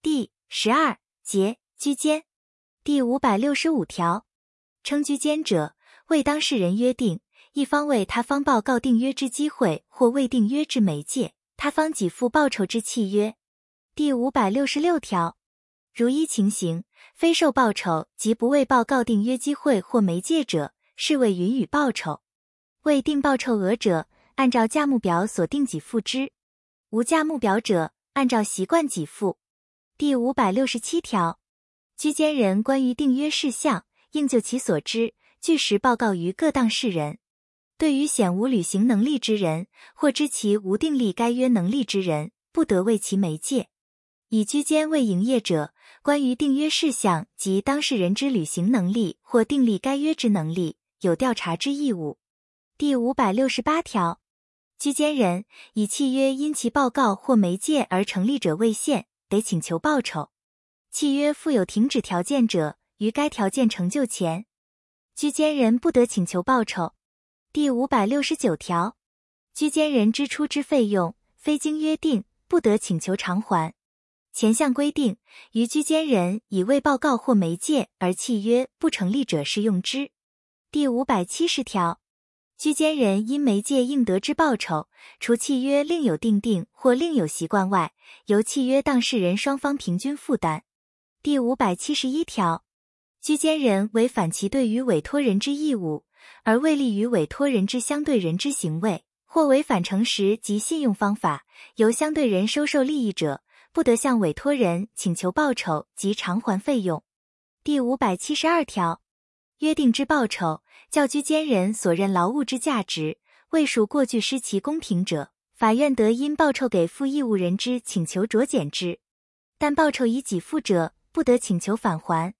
第十二节居间第五百六十五条，称居间者，为当事人约定一方为他方报告订约之机会或未订约之媒介，他方给付报酬之契约。第五百六十六条，如一情形非受报酬及不为报告订约机会或媒介者，视为允予报酬。未定报酬额者，按照价目表所定给付之；无价目表者，按照习惯给付。第五百六十七条，居间人关于订约事项，应就其所知，据实报告于各当事人。对于显无履行能力之人，或知其无订立该约能力之人，不得为其媒介。以居间为营业者，关于订约事项及当事人之履行能力或订立该约之能力，有调查之义务。第五百六十八条，居间人以契约因其报告或媒介而成立者未现。得请求报酬。契约附有停止条件者，于该条件成就前，居间人不得请求报酬。第五百六十九条，居间人支出之费用，非经约定，不得请求偿还。前项规定，于居间人以未报告或媒介而契约不成立者适用之。第五百七十条。居间人因媒介应得之报酬，除契约另有订定或另有习惯外，由契约当事人双方平均负担。第五百七十一条，居间人违反其对于委托人之义务，而未利于委托人之相对人之行为，或违反诚实及信用方法，由相对人收受利益者，不得向委托人请求报酬及偿还费用。第五百七十二条。约定之报酬，较居间人所任劳务之价值，未属过巨失其公平者，法院得因报酬给付义务人之请求酌减之，但报酬已给付者，不得请求返还。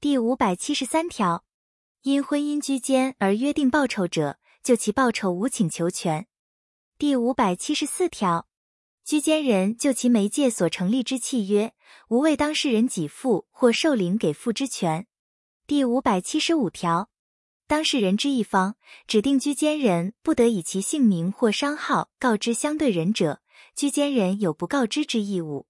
第五百七十三条，因婚姻居间而约定报酬者，就其报酬无请求权。第五百七十四条，居间人就其媒介所成立之契约，无为当事人给付或受领给付之权。第五百七十五条，当事人之一方指定居间人不得以其姓名或商号告知相对人者，居间人有不告知之义务。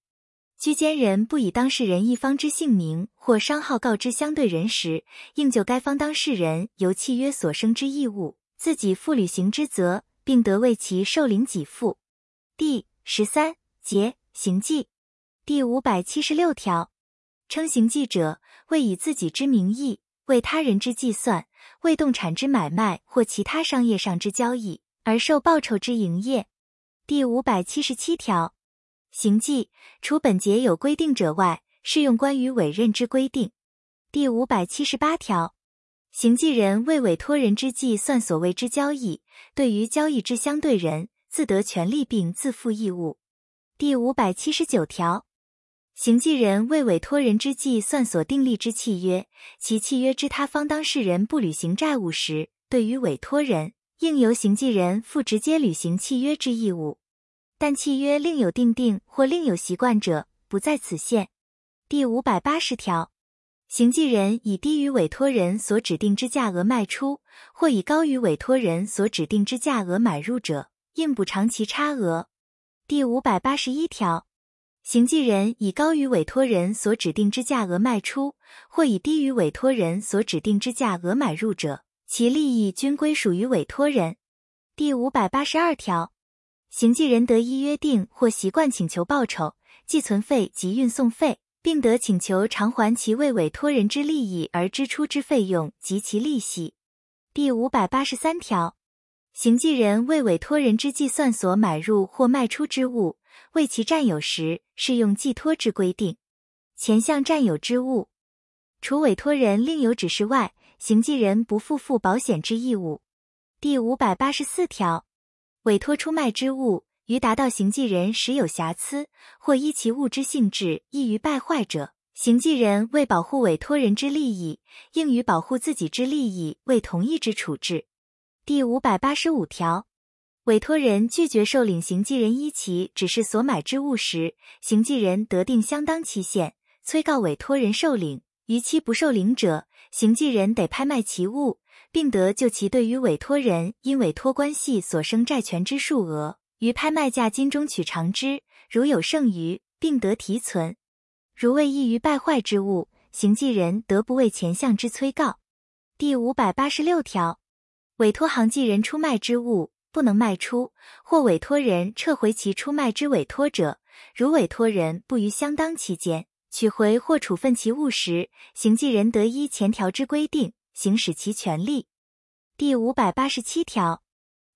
居间人不以当事人一方之姓名或商号告知相对人时，应就该方当事人由契约所生之义务，自己负履行之责，并得为其受领给付。第十三节行迹第五百七十六条。称行迹者，为以自己之名义为他人之计算，为动产之买卖或其他商业上之交易而受报酬之营业。第五百七十七条，行迹除本节有规定者外，适用关于委任之规定。第五百七十八条，行迹人为委托人之计算所谓之交易，对于交易之相对人，自得权利并自负义务。第五百七十九条。行迹人为委托人之计算所订立之契约，其契约之他方当事人不履行债务时，对于委托人应由行迹人负直接履行契约之义务，但契约另有订定或另有习惯者，不在此限。第五百八十条，行迹人以低于委托人所指定之价额卖出，或以高于委托人所指定之价额买入者，应补偿其差额。第五百八十一条。行迹人以高于委托人所指定之价额卖出，或以低于委托人所指定之价额买入者，其利益均归属于委托人。第五百八十二条，行迹人得依约定或习惯请求报酬、寄存费及运送费，并得请求偿还其为委托人之利益而支出之费用及其利息。第五百八十三条，行迹人为委托人之计算所买入或卖出之物。为其占有时，适用寄托之规定。前项占有之物，除委托人另有指示外，行迹人不负负保险之义务。第五百八十四条，委托出卖之物，于达到行迹人时有瑕疵，或依其物之性质易于败坏者，行迹人为保护委托人之利益，应与保护自己之利益为同一之处置。第五百八十五条。委托人拒绝受领行迹人依其指示所买之物时，行迹人得定相当期限，催告委托人受领。逾期不受领者，行迹人得拍卖其物，并得就其对于委托人因委托关系所生债权之数额，于拍卖价金中取偿之。如有剩余，并得提存。如为易于败坏之物，行迹人得不为前项之催告。第五百八十六条，委托行迹人出卖之物不能卖出，或委托人撤回其出卖之委托者，如委托人不于相当期间取回或处分其物时，行迹人得依前条之规定行使其权利。第五百八十七条，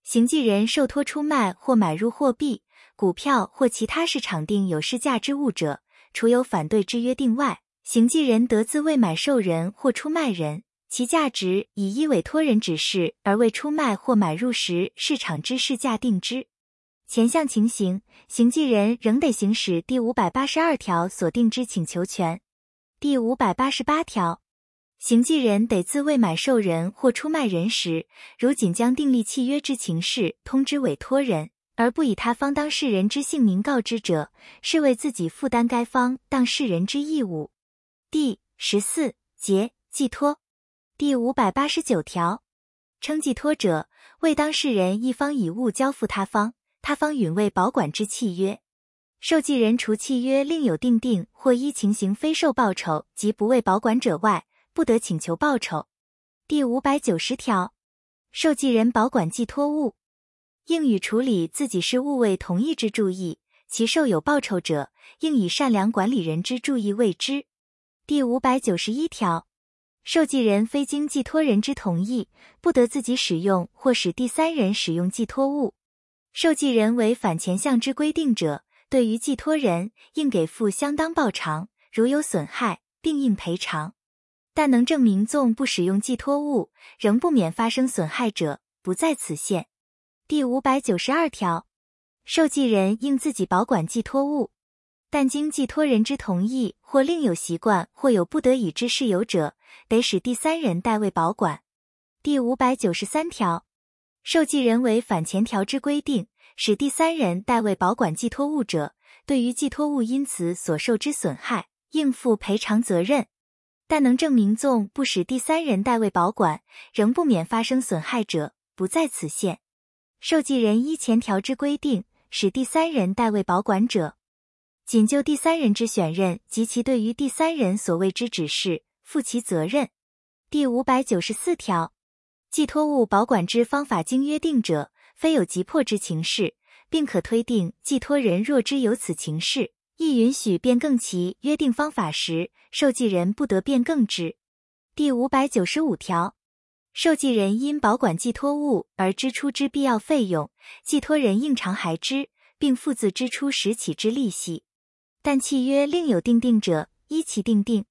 行迹人受托出卖或买入货币、股票或其他市场定有市价之物者，除有反对之约定外，行迹人得自未买受人或出卖人。其价值以依委托人指示而未出卖或买入时市场之市价定之。前项情形，行迹人仍得行使第五百八十二条所定之请求权。第五百八十八条，行迹人得自未买受人或出卖人时，如仅将订立契约之情事通知委托人，而不以他方当事人之姓名告知者，是为自己负担该方当事人之义务。第十四节寄托。第五百八十九条，称寄托者，为当事人一方以物交付他方，他方允为保管之契约。受寄人除契约另有定定或依情形非受报酬及不为保管者外，不得请求报酬。第五百九十条，受寄人保管寄托物，应与处理自己是物为同意之注意，其受有报酬者，应以善良管理人之注意为之。第五百九十一条。受寄人非经寄托人之同意，不得自己使用或使第三人使用寄托物。受寄人为反前项之规定者，对于寄托人应给付相当报偿，如有损害，并应赔偿。但能证明纵不使用寄托物，仍不免发生损害者，不在此限。第五百九十二条，受寄人应自己保管寄托物。但经寄托人之同意，或另有习惯，或有不得已之事由者，得使第三人代为保管。第五百九十三条，受寄人为反前条之规定，使第三人代为保管寄托物者，对于寄托物因此所受之损害，应负赔偿责任。但能证明纵不使第三人代为保管，仍不免发生损害者，不在此限。受寄人依前条之规定，使第三人代为保管者。仅就第三人之选任及其对于第三人所谓之指示负其责任。第五百九十四条，寄托物保管之方法经约定者，非有急迫之情事，并可推定寄托人若知有此情事，亦允许变更其约定方法时，受寄人不得变更之。第五百九十五条，受寄人因保管寄托物而支出之必要费用，寄托人应偿还之，并负自支出时起之利息。但契约另有定定者，依其定定。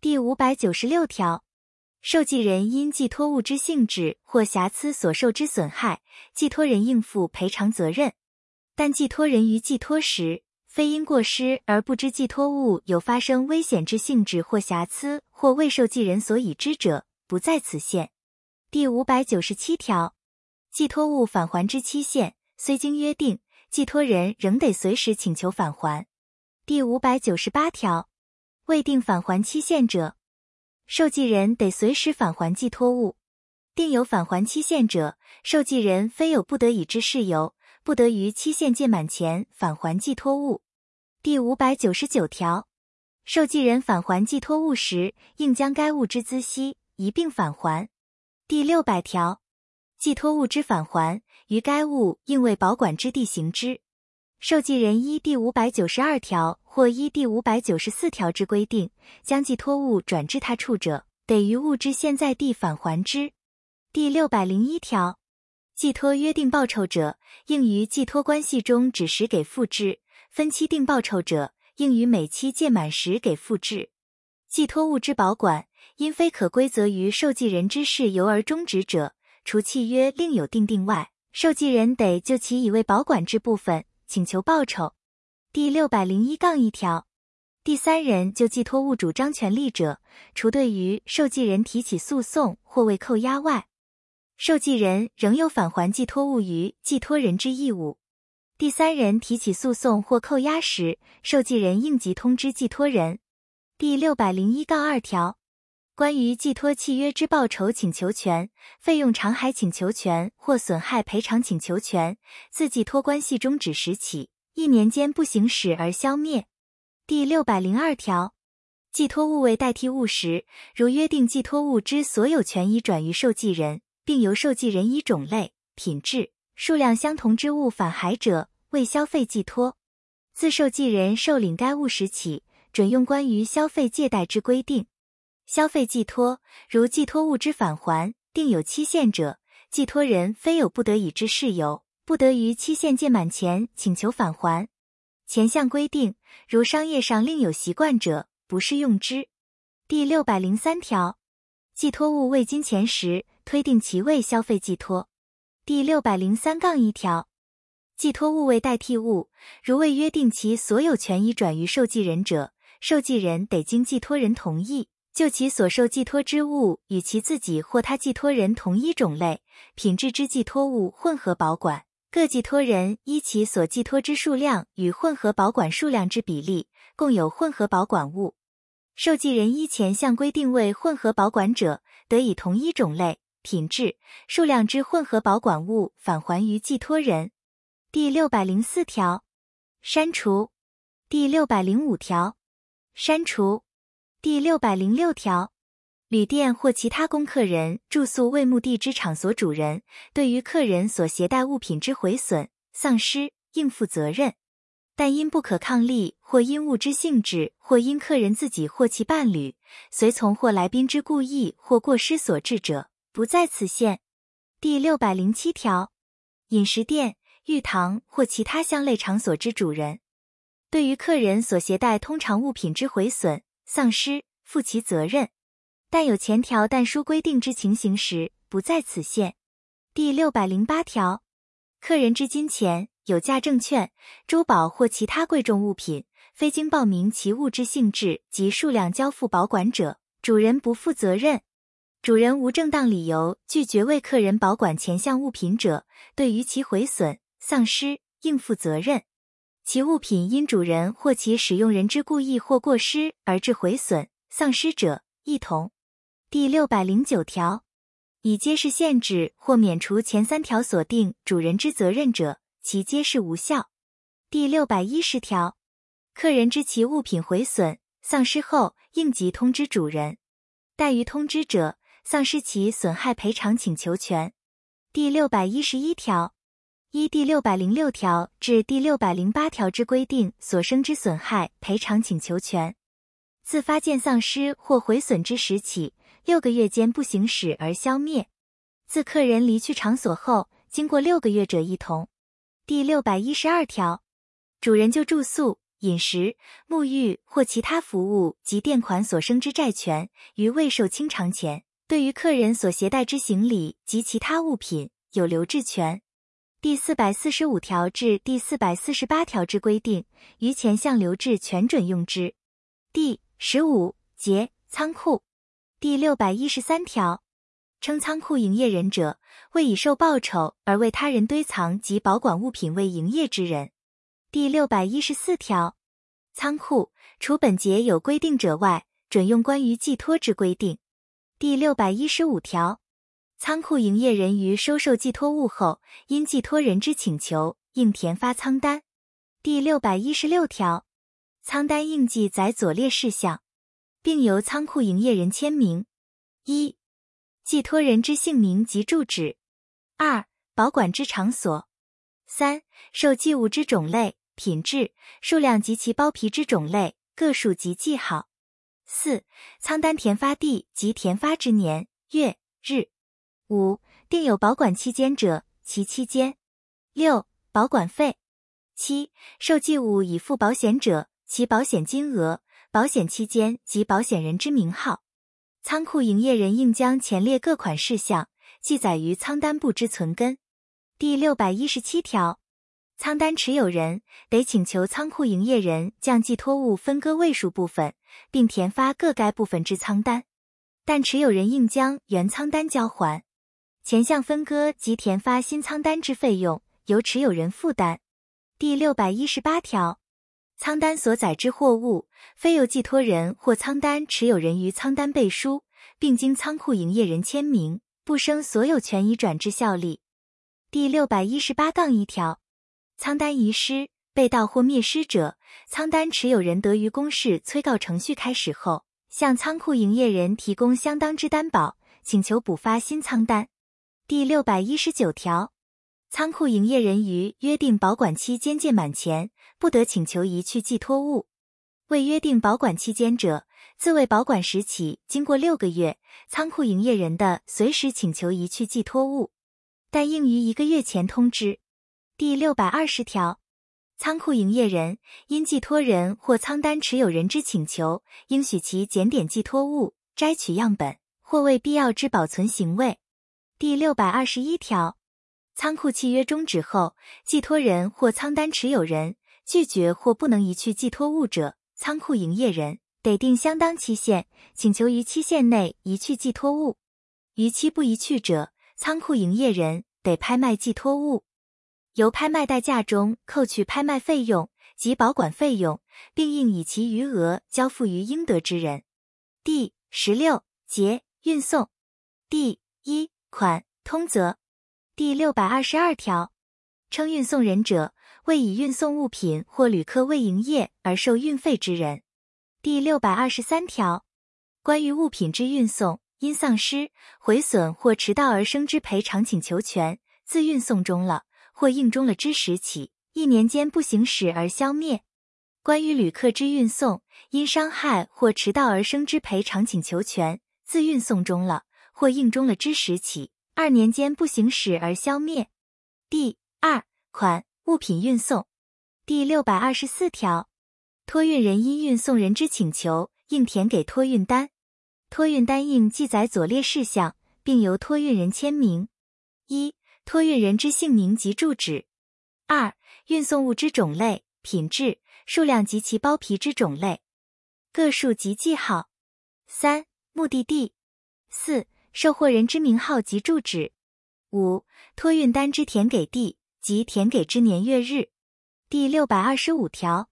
第五百九十六条，受寄人因寄托物之性质或瑕疵所受之损害，寄托人应负赔偿责任。但寄托人于寄托时，非因过失而不知寄托物有发生危险之性质或瑕疵，或未受寄人所已知者，不在此限。第五百九十七条，寄托物返还之期限，虽经约定，寄托人仍得随时请求返还。第五百九十八条，未定返还期限者，受寄人得随时返还寄托物；定有返还期限者，受寄人非有不得已之事由，不得于期限届满前返还寄托物。第五百九十九条，受寄人返还寄托物时，应将该物之孳息一并返还。第六百条，寄托物之返还，于该物应为保管之地行之。受寄人依第五百九十二条或依第五百九十四条之规定，将寄托物转至他处者，得于物之现在地返还之。第六百零一条，寄托约定报酬者，应于寄托关系中指时给付之；分期定报酬者，应于每期届满时给付之。寄托物之保管，因非可归责于受寄人之事由而终止者，除契约另有订定外，受寄人得就其已为保管之部分。请求报酬。第六百零一杠一条，第三人就寄托物主张权利者，除对于受寄人提起诉讼或未扣押外，受寄人仍有返还寄托物于寄托人之义务。第三人提起诉讼或扣押时，受寄人应即通知寄托人。第六百零一杠二条。关于寄托契约之报酬请求权、费用偿还请求权或损害赔偿请求权，自寄托关系终止时起一年间不行使而消灭。第六百零二条，寄托物为代替物时，如约定寄托物之所有权已转于受寄人，并由受寄人以种类、品质、数量相同之物返还者，为消费寄托。自受寄人受领该物时起，准用关于消费借贷之规定。消费寄托，如寄托物之返还，定有期限者，寄托人非有不得已之事由，不得于期限届满前请求返还。前项规定，如商业上另有习惯者，不适用之。第六百零三条，寄托物未金钱时，推定其为消费寄托。第六百零三杠一条，寄托物为代替物，如未约定其所有权已转于受寄人者，受寄人得经寄托人同意，就其所受寄托之物与其自己或他寄托人同一种类、品质之寄托物混合保管。各寄托人依其所寄托之数量与混合保管数量之比例，共有混合保管物。受寄人依前项规定为混合保管者，得以同一种类、品质、数量之混合保管物返还于寄托人。第六百零四条，删除。第六百零五条，删除。第六百零六条。旅店或其他供客人住宿为目的之场所主人，对于客人所携带物品之毁损、丧失，应负责任；但因不可抗力，或因物之性质，或因客人自己或其伴侣、随从或来宾之故意或过失所致者，不在此限。第六百零七条，饮食店、浴堂或其他相类场所之主人，对于客人所携带通常物品之毁损、丧失，负其责任。但有前条但书规定之情形时，不在此限。第六百零八条，客人之金钱、有价证券、珠宝或其他贵重物品，非经报名其物质性质及数量交付保管者，主人不负责任。主人无正当理由拒绝为客人保管前项物品者，对于其毁损、丧失，应负责任。其物品因主人或其使用人之故意或过失而致毁损、丧失者，一同。第六百零九条，已揭示限制或免除前三条所定主人之责任者，其揭示无效。第六百一十条，客人知其物品毁损、丧失后，应即通知主人，怠于通知者，丧失其损害赔偿请求权。第六百一十一条，依第六百零六条至第六百零八条之规定所生之损害赔偿请求权，自发现丧失或毁损之时起。六个月间不行使而消灭，自客人离去场所后，经过六个月者一同。第六百一十二条，主人就住宿、饮食、沐浴或其他服务及垫款所生之债权，于未受清偿前，对于客人所携带之行李及其他物品有留置权。第四百四十五条至第四百四十八条之规定，于前项留置全准用之。第十五节仓库。第六百一十三条，称仓库营业人者，为以受报酬而为他人堆藏及保管物品为营业之人。第六百一十四条，仓库除本节有规定者外，准用关于寄托之规定。第六百一十五条，仓库营业人于收受寄托物后，因寄托人之请求，应填发仓单。第六百一十六条，仓单应记载左列事项。并由仓库营业人签名。一、寄托人之姓名及住址；二、保管之场所；三、受寄物之种类、品质、数量及其包皮之种类、个数及记号；四、仓单填发地及填发之年月日；五、定有保管期间者，其期间；六、保管费；七、受寄物已付保险者，其保险金额。保险期间及保险人之名号，仓库营业人应将前列各款事项记载于仓单簿之存根。第六百一十七条，仓单持有人得请求仓库营业人将寄托物分割位数部分，并填发各该部分之仓单，但持有人应将原仓单交还。前项分割及填发新仓单之费用由持有人负担。第六百一十八条。仓单所载之货物，非由寄托人或仓单持有人于仓单背书，并经仓库营业人签名，不生所有权移转之效力。第六百一十八杠一条，仓单遗失、被盗或灭失者，仓单持有人得于公示催告程序开始后，向仓库营业人提供相当之担保，请求补发新仓单。第六百一十九条，仓库营业人于约定保管期间届满前，不得请求移去寄托物。未约定保管期间者，自未保管时起，经过六个月，仓库营业人的随时请求移去寄托物，但应于一个月前通知。第六百二十条，仓库营业人因寄托人或仓单持有人之请求，应许其检点寄托物，摘取样本，或为必要之保存行为。第六百二十一条，仓库契约终止后，寄托人或仓单持有人拒绝或不能移去寄托物者，仓库营业人。得定相当期限，请求于期限内移去寄托物。逾期不移去者，仓库营业人得拍卖寄托物，由拍卖代价中扣去拍卖费用及保管费用，并应以其余额交付于应得之人。第十六节运送第一款通则第六百二十二条，称运送人者，为以运送物品或旅客为营业而受运费之人。第六百二十三条，关于物品之运送，因丧失、毁损或迟到而生之赔偿请求权，自运送中了或应中了之时起，一年间不行使而消灭；关于旅客之运送，因伤害或迟到而生之赔偿请求权，自运送中了或应中了之时起，二年间不行使而消灭。第二款物品运送第六百二十四条。托运人因运送人之请求，应填给托运单。托运单应记载左列事项，并由托运人签名：一、托运人之姓名及住址；二、运送物之种类、品质、数量及其包皮之种类、个数及记号；三、目的地；四、受货人之名号及住址；五、托运单之填给地及填给之年月日。第六百二十五条。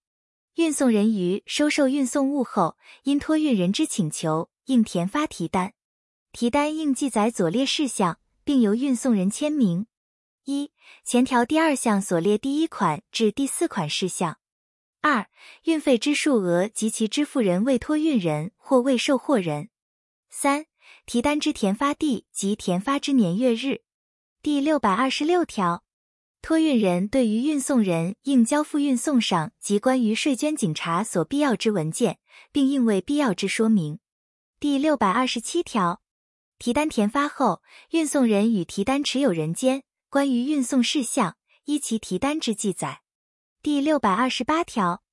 运送人于收受运送物后，因托运人之请求，应填发提单。提单应记载左列事项，并由运送人签名：一、前条第二项所列第一款至第四款事项；二、运费之数额及其支付人为托运人或为受货人；三、提单之填发地及填发之年月日。第六百二十六条。托运人对于运送人应交付运送上及关于税捐警察所必要之文件，并应为必要之说明。第六百二十七条，提单填发后，运送人与提单持有人间关于运送事项，依其提单之记载。第六百二十八条，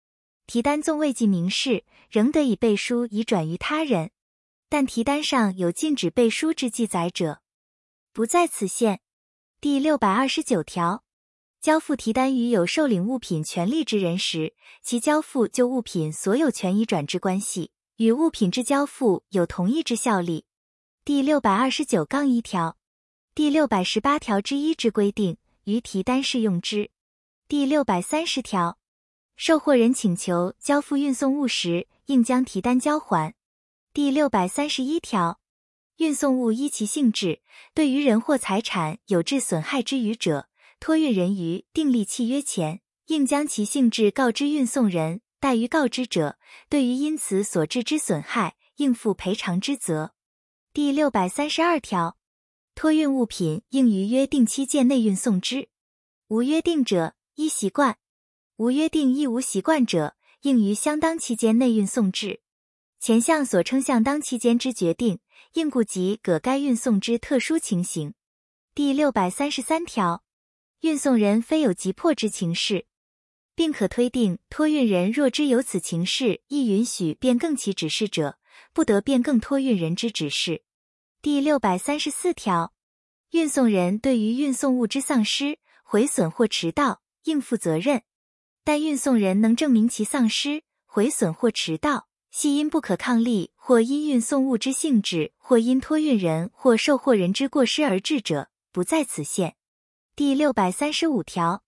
提单纵未记明示，仍得以背书以转于他人，但提单上有禁止背书之记载者，不在此限。第六百二十九条。交付提单于有受领物品权利之人时，其交付就物品所有权已转之关系，与物品之交付有同一之效力。第六百二十九杠一条、第六百十八条之一之规定，于提单适用之。第六百三十条，受货人请求交付运送物时，应将提单交还。第六百三十一条，运送物依其性质，对于人或财产有致损害之余者。托运人于订立契约前，应将其性质告知运送人。怠于告知者，对于因此所致之损害，应负赔偿之责。第六百三十二条，托运物品应于约定期限内运送之。无约定者，依习惯；无约定亦无习惯者，应于相当期间内运送之。前项所称相当期间之决定，应顾及各该运送之特殊情形。第六百三十三条。运送人非有急迫之情事，并可推定托运人若知有此情事，亦允许变更其指示者，不得变更托运人之指示。第六百三十四条，运送人对于运送物之丧失、毁损或迟到，应负责任，但运送人能证明其丧失、毁损或迟到系因不可抗力，或因运送物之性质，或因托运人或受货人之过失而致者，不在此限。第六百三十五条，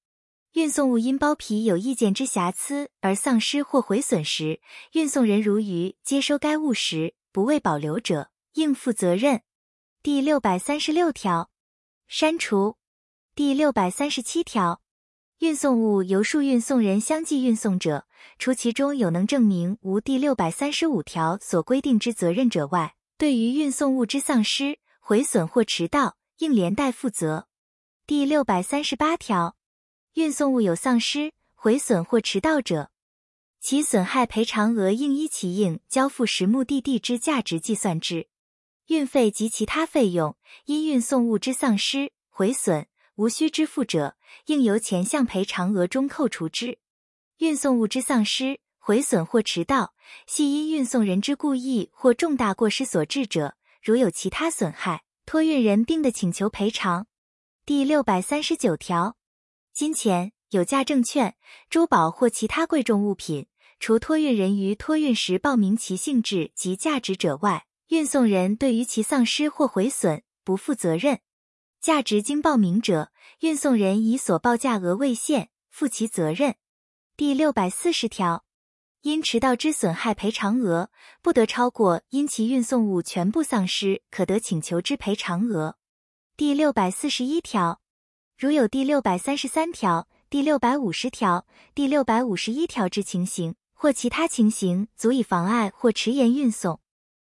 运送物因包皮有意见之瑕疵而丧失或毁损时，运送人如于接收该物时不为保留者，应负责任。第六百三十六条，删除。第六百三十七条，运送物由数运送人相继运送者，除其中有能证明无第六百三十五条所规定之责任者外，对于运送物之丧失、毁损或迟到，应连带负责。第六百三十八条，运送物有丧失、毁损或迟到者，其损害赔偿额应依其应交付时目的地之价值计算之。运费及其他费用，因运送物之丧失、毁损无需支付者，应由前项赔偿额中扣除之。运送物之丧失、毁损或迟到，系因运送人之故意或重大过失所致者，如有其他损害，托运人并得请求赔偿。第六百三十九条，金钱、有价证券、珠宝或其他贵重物品，除托运人于托运时报明其性质及价值者外，运送人对于其丧失或毁损不负责任；价值经报明者，运送人以所报价额为限，负其责任。第六百四十条，因迟到之损害赔偿额不得超过因其运送物全部丧失可得请求之赔偿额。第六百四十一条，如有第六百三十三条、第六百五十条、第六百五十一条之情形，或其他情形足以妨碍或迟延运送。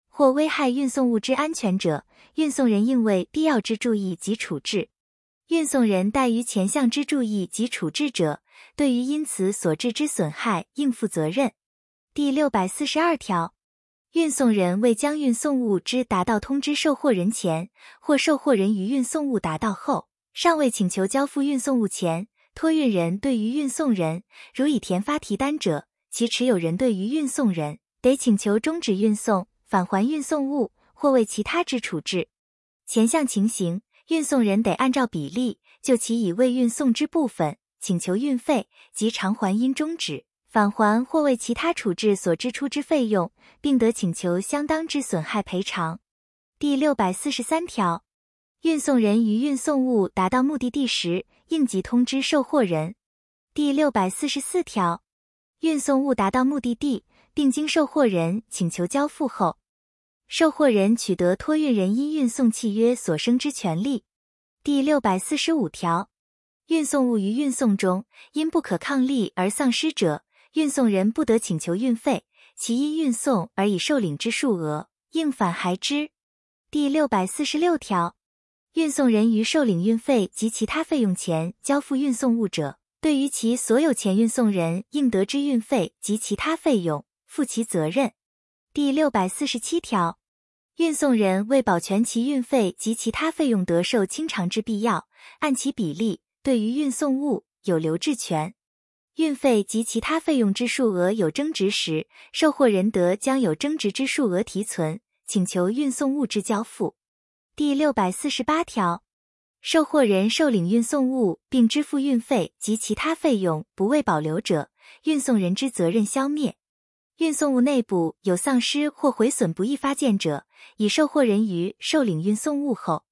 或危害运送物之安全者，运送人应为必要之注意及处置。运送人怠于前项之注意及处置者，对于因此所致之损害应负责任。第六百四十二条，运送人未将运送物之达到通知受货人前，或受货人于运送物达到后，尚未请求交付运送物前，托运人对于运送人如已填发提单者，其持有人对于运送人得请求终止运送。返还运送物或为其他之处置，前项情形，运送人得按照比例就其已未运送之部分请求运费及偿还因终止、返还或为其他处置所支出之费用，并得请求相当之损害赔偿。第六百四十三条，运送人于运送物达到目的地时，应即通知受货人。第六百四十四条，运送物达到目的地。并经受货人请求交付后，受货人取得托运人因运送契约所生之权利。第六百四十五条，运送物于运送中因不可抗力而丧失者，运送人不得请求运费，其因运送而已受领之数额，应返还之。第六百四十六条，运送人于受领运费及其他费用前交付运送物者，对于其所有前运送人应得之运费及其他费用。负其责任。第六百四十七条，运送人为保全其运费及其他费用得受清偿之必要，按其比例对于运送物有留置权。运费及其他费用之数额有增值时，受货人得将有增值之数额提存，请求运送物之交付。第六百四十八条，受货人受领运送物并支付运费及其他费用不为保留者，运送人之责任消灭。运送物内部有丧失或毁损不易发现者，以受货人于受领运送物后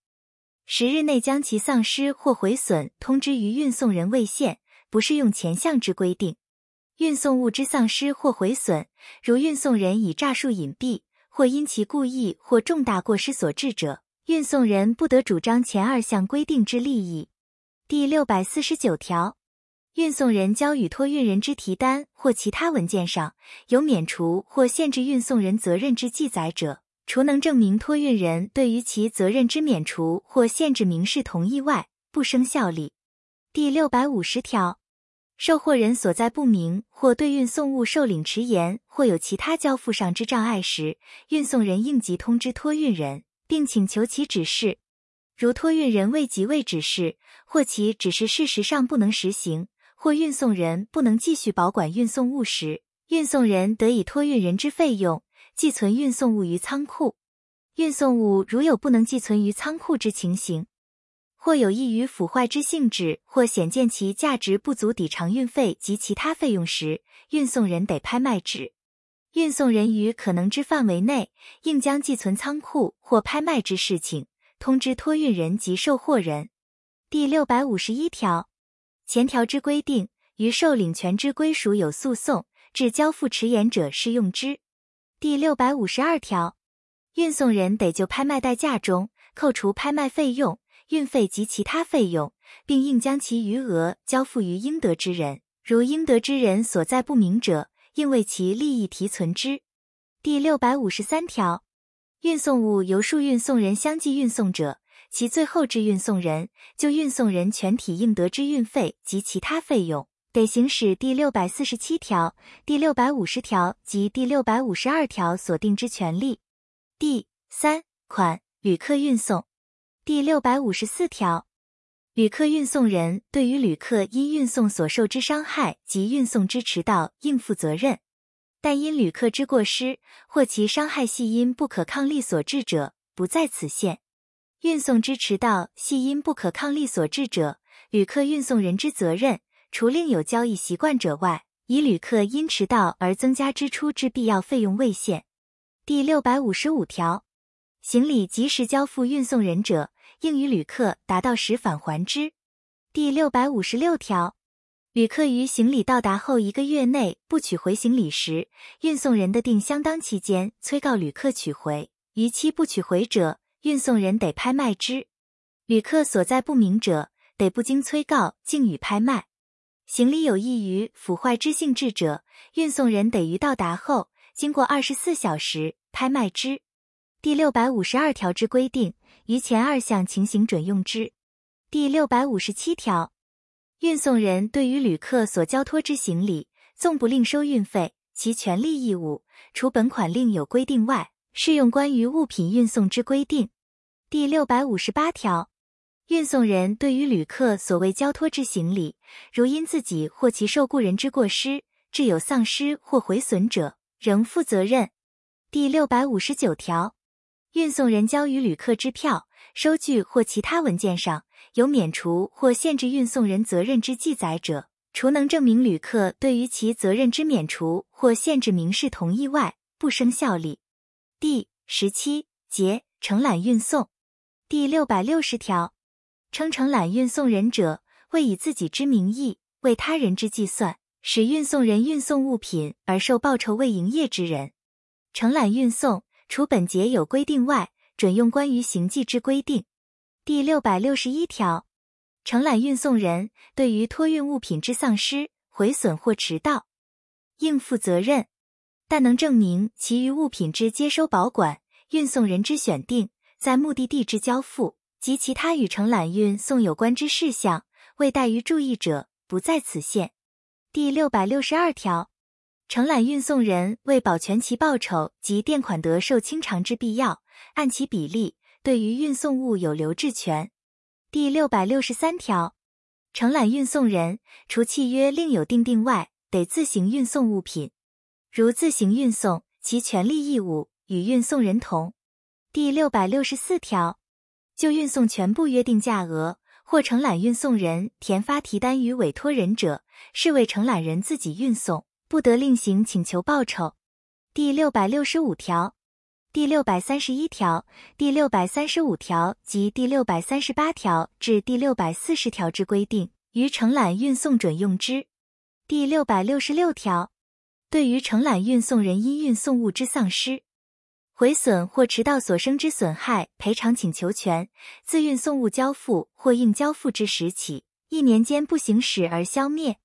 十日内将其丧失或毁损通知于运送人未限，不适用前项之规定。运送物之丧失或毁损，如运送人以诈术隐蔽，或因其故意或重大过失所致者，运送人不得主张前二项规定之利益。第六百四十九条。运送人交与托运人之提单或其他文件上有免除或限制运送人责任之记载者，除能证明托运人对于其责任之免除或限制明示同意外，不生效力。第六百五十条，受货人所在不明或对运送物受领迟延或有其他交付上之障碍时，运送人应即通知托运人，并请求其指示。如托运人未即未指示，或其指示事实上不能实行。或运送人不能继续保管运送物时，运送人得以托运人之费用寄存运送物于仓库。运送物如有不能寄存于仓库之情形，或有异于腐坏之性质，或显见其价值不足抵偿运费及其他费用时，运送人得拍卖之。运送人于可能之范围内，应将寄存仓库或拍卖之事情通知托运人及售货人。第六百五十一条。前条之规定，于受领权之归属有诉讼至交付迟延者适用之。第六百五十二条，运送人得就拍卖代价中扣除拍卖费用，运费及其他费用，并应将其余额交付于应得之人。如应得之人所在不明者，应为其利益提存之。第六百五十三条，运送物由数运送人相继运送者，其最后之运送人就运送人全体应得之运费及其他费用，得行使第六百四十七条、第六百五十条及第六百五十二条所定之权利。第三款旅客运送第六百五十四条。旅客运送人对于旅客因运送所受之伤害及运送之迟到应负责任，但因旅客之过失或其伤害系因不可抗力所致者，不在此限。运送之迟到系因不可抗力所致者，旅客运送人之责任，除另有交易习惯者外，以旅客因迟到而增加支出之必要费用为限。第六百五十五条，行李及时交付运送人者。应于旅客达到时返还之。第六百五十六条，旅客于行李到达后一个月内不取回行李时，运送人的定相当期间催告旅客取回；逾期不取回者，运送人得拍卖之。旅客所在不明者，得不经催告竟予拍卖。行李有异于腐坏之性质者，运送人得于到达后经过二十四小时拍卖之。第六百五十二条之规定。于前二项情形准用之。第六百五十七条，运送人对于旅客所交托之行李，纵不另收运费，其权利义务，除本款另有规定外，适用关于物品运送之规定。第六百五十八条，运送人对于旅客所谓交托之行李，如因自己或其受雇人之过失，致有丧失或毁损者，仍负责任。第六百五十九条。运送人交于旅客支票、收据或其他文件上有免除或限制运送人责任之记载者，除能证明旅客对于其责任之免除或限制明示同意外，不生效力。第十七节承揽运送第六百六十条，称承揽运送人者，为以自己之名义为他人之计算，使运送人运送物品而受报酬为营业之人。承揽运送。除本节有规定外，准用关于行迹之规定。第六百六十一条，承揽运送人对于托运物品之丧失、毁损或迟到，应负责任，但能证明其余物品之接收保管、运送人之选定、在目的地之交付及其他与承揽运送有关之事项未带于注意者，不在此限。第六百六十二条。承揽运送人为保全其报酬及垫款得受清偿之必要，按其比例对于运送物有留置权。第六百六十三条，承揽运送人除契约另有订定外，得自行运送物品。如自行运送，其权利义务与运送人同。第六百六十四条，就运送全部约定价额或承揽运送人填发提单于委托人者，视为承揽人自己运送。不得另行请求报酬。第六百六十五条、第六百三十一条、第六百三十五条及第六百三十八条至第六百四十条之规定，于承揽运送准用之。第六百六十六条，对于承揽运送人因运送物之丧失、毁损或迟到所生之损害赔偿请求权，自运送物交付或应交付之时起，一年间不行使而消灭。